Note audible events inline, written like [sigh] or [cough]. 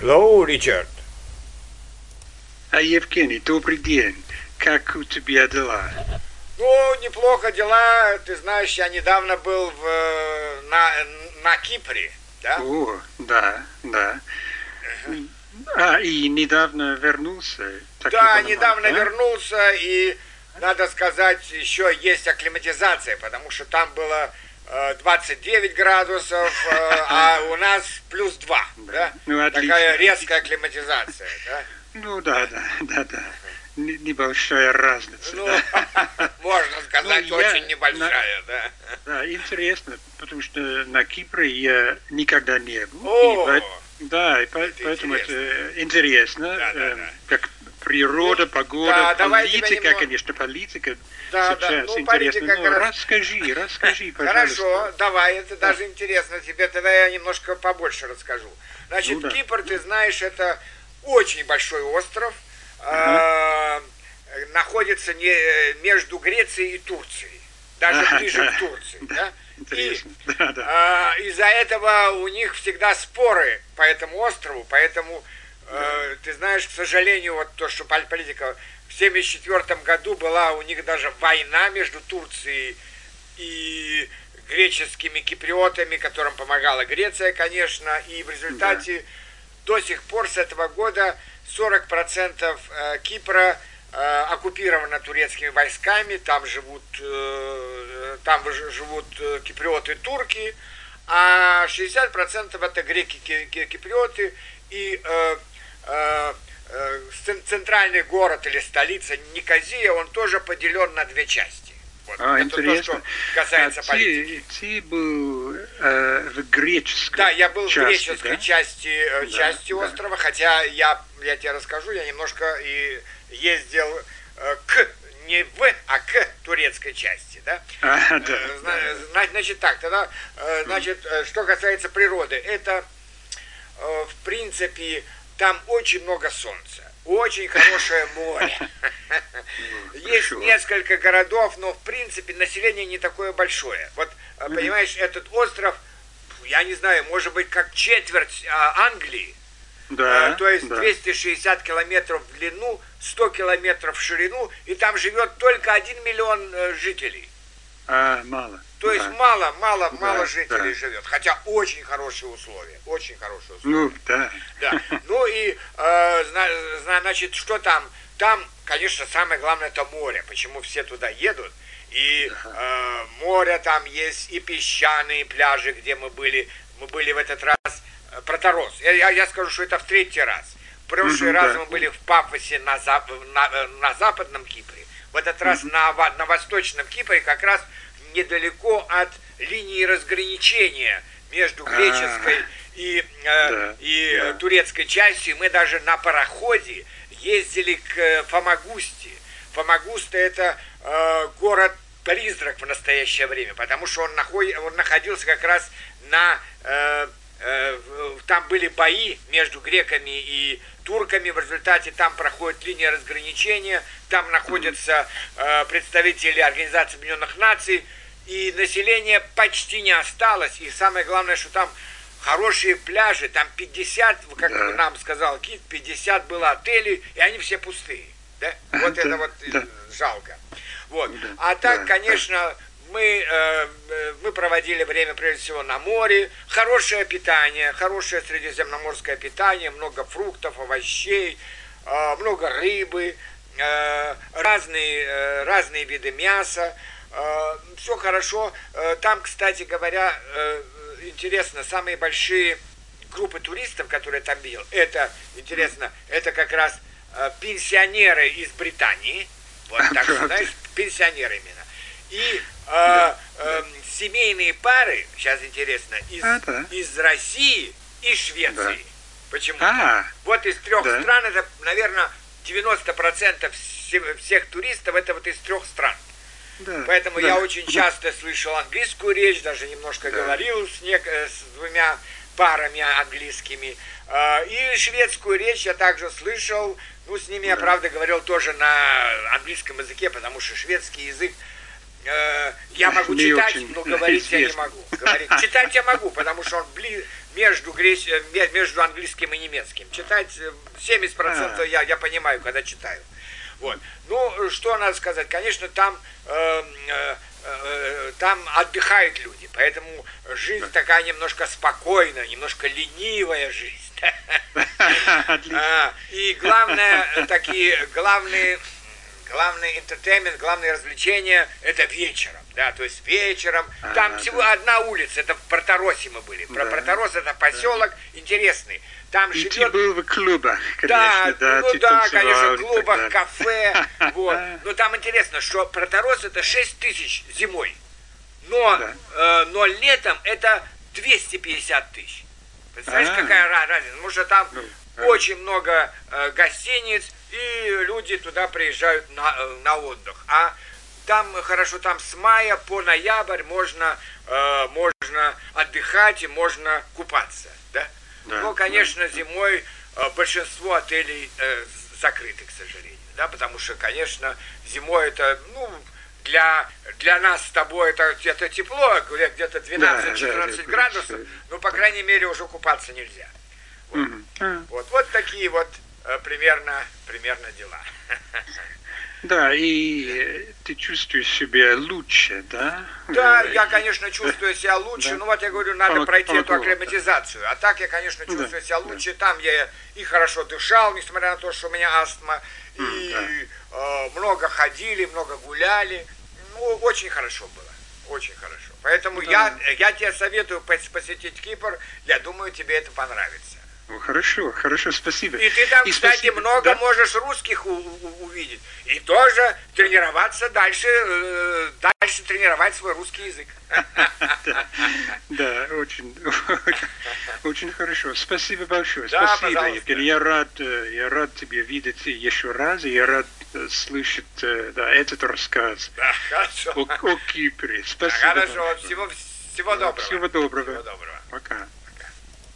Hello, Ричард. А, Евгений, добрый день. Как у тебя дела? Ну, неплохо дела. Ты знаешь, я недавно был в, э, на, на Кипре, да? О, да, да. А, и недавно вернулся? Да, недавно да? вернулся, и, надо сказать, еще есть акклиматизация, потому что там было 29 градусов, э, а у нас плюс 2, да? Ну, отлично. Такая резкая акклиматизация, да? Ну, да, да, да, да. Небольшая разница, Ну, да. [laughs] можно сказать, Ну, я очень небольшая, да. Да, интересно, потому что на Кипре я никогда не был. О! И да, и по- Это поэтому интересно. это интересно. Да, да, э, да. Как природа, погода, да, политика, немного- конечно, политика Да, да, сейчас ну, интересно. политика Ну, раз- расскажи, [laughs] расскажи, пожалуйста. Хорошо, давай, это даже интересно. Тебе тогда я немножко побольше расскажу. Значит, Ну да. Кипр, ты знаешь, это очень большой остров. а, находится не, между Грецией и Турцией. Даже Ага, ближе да, к Турции. да, Да? Интересно. И, Да, да. а, из-за этого у них всегда споры по этому острову, поэтому э, ты знаешь, к сожалению, вот то, что пол- политика в 1974 году была у них даже война между Турцией и греческими киприотами, которым помогала Греция, конечно, и в результате до сих пор с этого года 40% э, Кипра э, оккупировано турецкими войсками, там живут, там живут э, киприоты турки, а 60% это греки ки- ки- киприоты. И центральный город или столица Никозия, он тоже поделен на две части. Вот. А, это то, интересно. что касается а политики. ты, ты был э, в греческой Да, я был в части, греческой да? части, э, Да, части да. острова, хотя я, я тебе расскажу, я немножко и ездил э, к, не в, а к турецкой части, да? А, да, Э, да. зна- Значит так, тогда, э, значит, э, что касается природы, это, э, в принципе, там очень много солнца, очень хорошее море. [laughs] Есть хорошо. несколько городов, но, в принципе, население не такое большое. Вот, э, понимаешь, этот остров, я не знаю, может быть, как четверть а, Англии, Да, Э, то есть да. 260 километров в длину, 100 километров в ширину, и там живет только 1 миллион э, жителей. А, мало. То есть Да. мало, мало, Да, мало жителей да. живет. Хотя очень хорошие условия. Очень хорошие условия. Ну, да. Да. Ну и, э, зна- зна- значит, что там? Там, конечно, самое главное это море. Почему все туда едут? И э, море там есть, и песчаные пляжи, где мы были. Мы были в этот раз э, Проторос. Я, я, я скажу, что это в третий раз. В прошлый раз да. мы были в Пафосе на, зап- на, на западном Кипре. В этот раз на, на восточном Кипре, как раз недалеко от линии разграничения между А. греческой и, э, Да, и да. турецкой частью. Мы даже на пароходе ездили к э, Фомагусте. Фомагуста это э, город призрак в настоящее время, потому что он, наход- он находился как раз на э, э, там были бои между греками и турками, в результате там проходит линия разграничения, там находятся э, представители Организации Объединенных Наций, и население почти не осталось, и самое главное, что там хорошие пляжи, там 50, как Да. нам сказал Кит, 50 было отелей, и они все пустые. Да? Вот Да, это вот э, да. жалко. Вот. Да, А так, да, конечно, мы, э, э, мы проводили время прежде всего на море, хорошее питание, хорошее средиземноморское питание, много фруктов, овощей, э, много рыбы, э, разные, э, разные виды мяса, все хорошо. Э, Там, кстати говоря, э, интересно, самые большие группы туристов, которые там видел, это, интересно, это как раз э, пенсионеры из Британии, вот [laughs] так знаешь, пенсионеры именно. И э, эм, семейные пары, сейчас интересно, из, А, да. из России и Швеции. Почему? А, Вот из трех Да. стран, это, наверное, 90% все- всех туристов, это вот из трех стран. да. Поэтому да. я очень часто слышал английскую речь, даже немножко Да. говорил с, нек- э, с двумя парами английскими. А, И шведскую речь я также слышал. Ну, с ними я, правда, говорил тоже на английском языке, потому что шведский язык э, я могу Не читать, очень но говорить я не известно. могу. Говорить. Читать я могу, потому что он бли... между, греч... Э, между английским и немецким. Читать 70% а. я, я понимаю, когда читаю. Вот. Ну, что надо сказать? Конечно, там, э, э, э, там отдыхают люди, поэтому жизнь такая немножко спокойная, немножко ленивая жизнь. [laughs] А, и главное, такие главные главный entertainment, главное развлечение это вечером, да, то есть вечером. А, там всего да. одна улица, это в Порторосе мы были. Про да. Порторос это поселок да. интересный. Там и живет... ты был в клубах, конечно, да. Да, ну да, конечно, в клубах, кафе, [laughs] вот. Но там интересно, что Проторос это 6 тысяч зимой, но, да. э, но летом это 250 тысяч. Представляешь, А-а-а. какая разница? Потому что там ну, очень много э, гостиниц, и люди туда приезжают на, э, на отдых. А там хорошо, там с мая по ноябрь можно, э, можно отдыхать и можно купаться. Да? Да, Но, конечно, да. зимой э, большинство отелей э, закрыты, к сожалению. Да? Потому что, конечно, зимой это, ну, для, для нас с тобой это где-то тепло, где-то 12-14 да, да, градусов, но, по крайней мере, уже купаться нельзя. Вот, mm-hmm. вот, вот такие вот Э, примерно, примерно дела. [laughs] Да, и ты чувствуешь себя лучше, да? Да, я, конечно, чувствую себя [laughs] лучше. Да. Ну вот я говорю, надо Помог, пройти эту акклиматизацию. А так я, конечно, чувствую да, себя лучше. Да. Там я и хорошо дышал, несмотря на то, что у меня астма. И да. э, много ходили, много гуляли. Ну, очень хорошо было. Очень хорошо. Поэтому да. я, я тебе советую посетить Кипр. Я думаю, тебе это понравится. Ну, хорошо, хорошо, спасибо. И ты там, и кстати, спасибо. много да? можешь русских у, у, увидеть. И тоже тренироваться дальше, э, дальше тренировать свой русский язык. [laughs] Да, очень, [laughs] очень хорошо. Спасибо большое. Спасибо, Евгений. Я рад, э, я рад тебя видеть еще раз. Я рад э, слышать да, этот рассказ о, Кипре. Спасибо. Хорошо. Всего доброго. Всего доброго. Пока.